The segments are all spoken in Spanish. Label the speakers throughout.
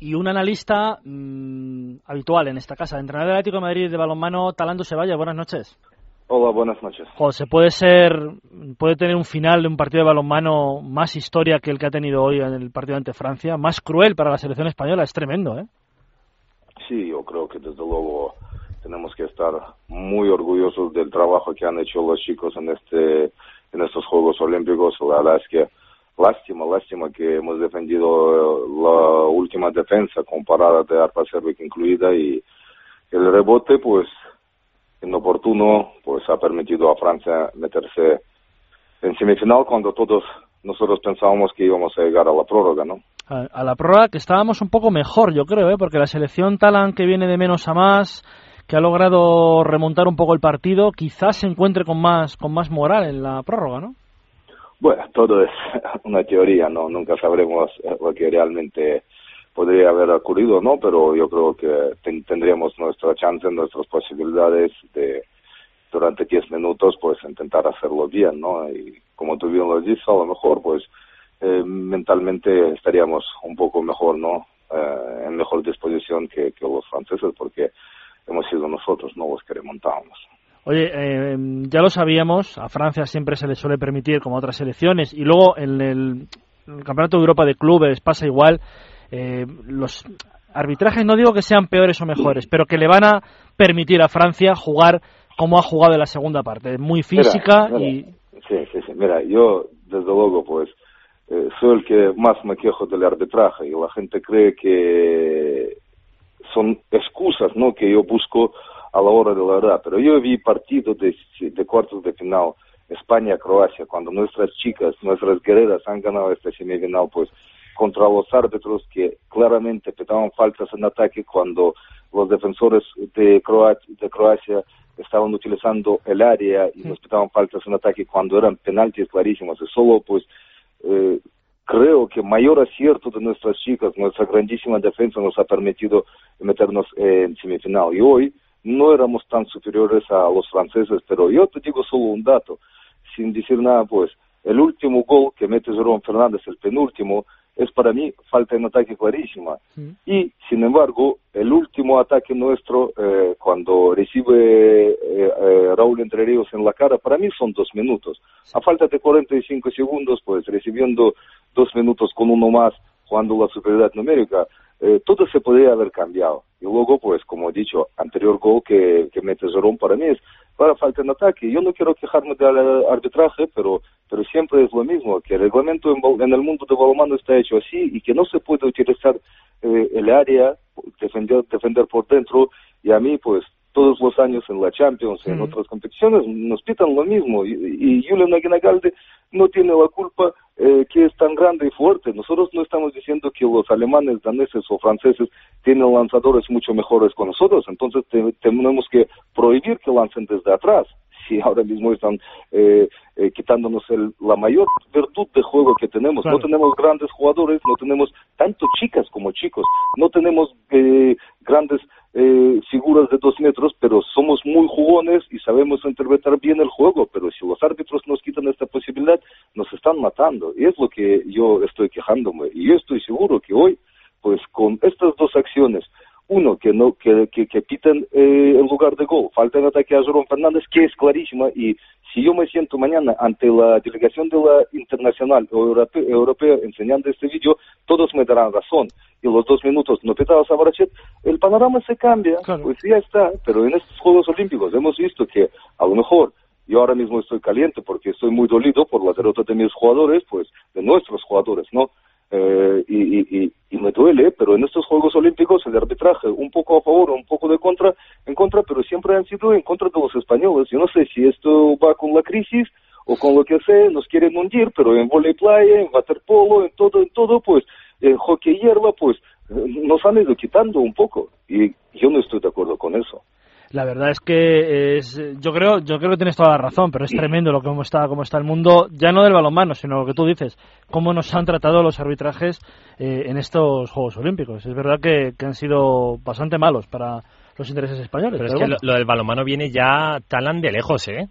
Speaker 1: y un analista mm, habitual en esta casa, entrenador del Atlético de Madrid de balonmano, Talando Sevalla. Buenas noches.
Speaker 2: Hola, buenas noches.
Speaker 1: se puede ser, puede tener un final de un partido de balonmano más historia que el que ha tenido hoy en el partido ante Francia, más cruel para la selección española, es tremendo, ¿eh?
Speaker 2: Sí, yo creo que desde luego tenemos que estar muy orgullosos del trabajo que han hecho los chicos en este, en estos Juegos Olímpicos. La verdad es que lástima, que hemos defendido la última defensa con parada de arpa cérvica incluida y el rebote, pues inoportuno, pues ha permitido a Francia meterse en semifinal cuando todos nosotros pensábamos que íbamos a llegar a la prórroga, ¿no?
Speaker 1: A, la prórroga que estábamos un poco mejor, yo creo, ¿eh? porque la selección Talan que viene de menos a más, que ha logrado remontar un poco el partido, quizás se encuentre con más con más moral en la prórroga, ¿no?
Speaker 2: Bueno, todo es una teoría, no nunca sabremos lo que realmente podría haber ocurrido, ¿no? Pero yo creo que tendríamos nuestra chance, nuestras posibilidades de durante 10 minutos, pues intentar hacerlo bien, ¿no? Y como tú bien lo dices, a lo mejor, pues eh, mentalmente estaríamos un poco mejor, ¿no? Eh, en mejor disposición que, que, los franceses, porque hemos sido nosotros, ¿no? Los que remontábamos.
Speaker 1: Oye, eh, ya lo sabíamos, a Francia siempre se le suele permitir, como a otras selecciones, y luego en el, el Campeonato de Europa de Clubes pasa igual eh, los arbitrajes no digo que sean peores o mejores, pero que le van a permitir a Francia jugar como ha jugado en la segunda parte, muy física y...
Speaker 2: Sí, sí, sí, mira, yo desde luego pues eh, soy el que más me quejo del arbitraje y la gente cree que son excusas, ¿no?, que yo busco a la hora de la verdad, pero yo vi partidos de, de cuartos de final España-Croacia, cuando nuestras chicas, nuestras guerreras han ganado esta semifinal, pues contra los árbitros que claramente pitaban faltas en ataque cuando los defensores de Croacia, de Croacia estaban utilizando el área y nos pitaban faltas en ataque cuando eran penaltis clarísimos. Y solo pues eh, creo que mayor acierto de nuestras chicas, nuestra grandísima defensa nos ha permitido meternos en semifinal. Y hoy no éramos tan superiores a los franceses, pero yo te digo solo un dato, sin decir nada, pues el último gol que mete Jerón Fernández, el penúltimo, es para mí falta en ataque clarísima. Y, sin embargo, el último ataque nuestro, eh, cuando recibe eh, eh, Raúl Entre Ríos en la cara, para mí son dos minutos. A falta de 45 segundos, pues recibiendo dos minutos con uno más, jugando la superioridad numérica, todo se podría haber cambiado. Y luego, pues, como he dicho, anterior gol que, que mete para mí es para falta en ataque. Yo no quiero quejarme del arbitraje, pero, pero siempre es lo mismo, que el reglamento en, el mundo de balonmano está hecho así y que no se puede utilizar eh, el área, defender, defender por dentro, y a mí, pues, todos los años en la Champions, en otras competiciones, nos pitan lo mismo. Y, y Julian Aguinagalde no tiene la culpa eh, que es tan grande y fuerte. Nosotros no estamos diciendo que los alemanes, daneses o franceses tienen lanzadores mucho mejores que nosotros, entonces tenemos que prohibir que lancen desde atrás. Si ahora mismo están eh, eh, quitándonos el, la mayor virtud de juego que tenemos. No tenemos grandes jugadores, no tenemos tanto chicas como chicos, no tenemos grandes eh, figuras de dos metros, pero somos muy jugones y sabemos interpretar bien el juego, pero si los árbitros nos quitan esta posibilidad, nos están matando. Y es lo que yo estoy quejándome. Y yo estoy seguro que hoy, pues con estas dos acciones, uno, que no que, que, que piten eh, en lugar de gol. Falta en ataque a Jerón Fernández, que es clarísima. Y si yo me siento mañana ante la delegación de la internacional o europea, europea enseñando este vídeo, todos me darán razón. Y los dos minutos no pitados a Barachet, el panorama se cambia, pues ya está. Pero en estos Juegos Olímpicos hemos visto que a lo mejor yo ahora mismo estoy caliente porque estoy muy dolido por la derrota de mis jugadores, pues de nuestros jugadores, ¿no? Eh, y, y, duele, pero en estos Juegos Olímpicos el arbitraje un poco a favor, un poco de contra, en contra, pero siempre han sido en contra de los españoles. Yo no sé si esto va con la crisis o con lo que sea, nos quieren hundir, pero en volei playa, en waterpolo, en todo, en todo, pues, en hockey hierba, pues, nos han ido quitando un poco. Y yo no estoy de acuerdo con eso
Speaker 1: la verdad es que es, yo creo yo creo que tienes toda la razón pero es tremendo lo que cómo está cómo está el mundo ya no del balonmano sino lo que tú dices cómo nos han tratado los arbitrajes eh, en estos Juegos Olímpicos. Es verdad que, han sido bastante malos para los intereses españoles
Speaker 3: pero, es que lo, del balonmano viene ya tan de lejos eh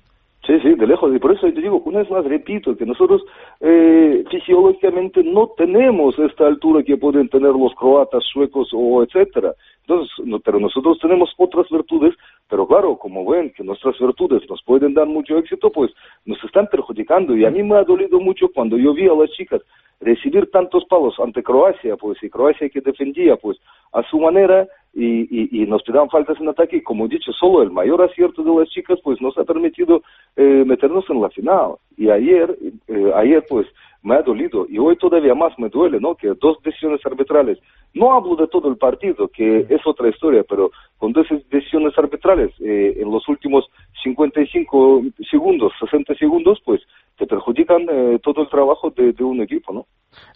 Speaker 2: Sí, sí, de lejos. Y por eso te digo, una vez más repito, que nosotros eh, fisiológicamente no tenemos esta altura que pueden tener los croatas, suecos o etcétera. Entonces, pero nosotros tenemos otras virtudes, pero claro, como ven que nuestras virtudes nos pueden dar mucho éxito, pues nos están perjudicando. Y a mí me ha dolido mucho cuando yo vi a las chicas recibir tantos palos ante Croacia, pues, y Croacia que defendía, pues, a su manera, y, y, nos tiraban faltas en ataque, y como he dicho, solo el mayor acierto de las chicas, pues, nos ha permitido eh, meternos en la final. Y ayer, eh, ayer, pues, me ha dolido, y hoy todavía más me duele, ¿no?, que dos decisiones arbitrales, no hablo de todo el partido, que es otra historia, pero con dos decisiones arbitrales eh, en los últimos 55 segundos, 60 segundos, pues, te perjudican todo el trabajo de, de un equipo, ¿no?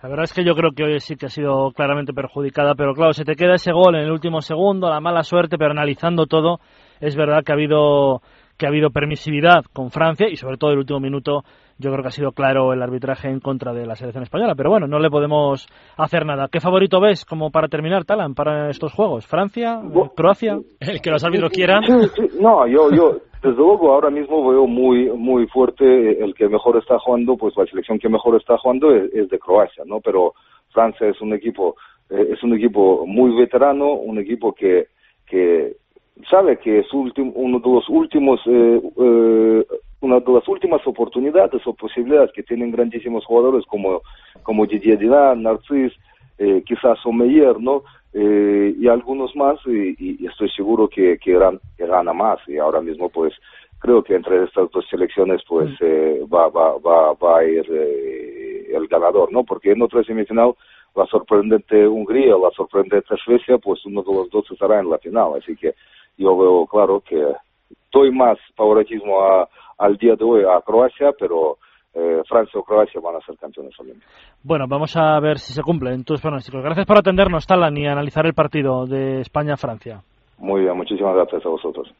Speaker 1: La verdad es que yo creo que hoy sí que ha sido claramente perjudicada, pero claro, se te queda ese gol en el último segundo, la mala suerte, pero analizando todo, es verdad que ha habido que ha habido permisividad con Francia y sobre todo el último minuto yo creo que ha sido claro el arbitraje en contra de la selección española, pero bueno, no le podemos hacer nada. ¿Qué favorito ves como para terminar, Talan, para estos juegos? ¿Francia? ¿Croacia? El que los árbitros quieran.
Speaker 2: No, yo, yo, desde luego ahora mismo veo muy muy fuerte el que mejor está jugando, pues la selección que mejor está jugando es, de Croacia, ¿no? Pero Francia es un equipo eh, es un equipo muy veterano, un equipo que que sabe que es uno de los últimos eh, eh, una de las últimas oportunidades o posibilidades que tienen grandísimos jugadores como como Didier Dinard, Narcis, eh, quizás Omeyer, ¿no? Eh, y algunos más y, estoy seguro que, que, gana más y ahora mismo pues creo que entre estas dos selecciones pues mm. eh, va, va, va, va a ir eh, el ganador, ¿no? Porque en otra semifinal la sorprendente Hungría, la sorprendente Suecia, pues uno de los dos estará en la final, así que yo veo claro que doy más favoritismo a, al día de hoy a Croacia, pero eh, Francia o Croacia van a ser campeones olímpicos.
Speaker 1: Bueno, vamos a ver si se cumplen tus pronósticos. Gracias por atendernos, Talan, y analizar el partido de España-Francia.
Speaker 2: Muy bien, muchísimas gracias a vosotros.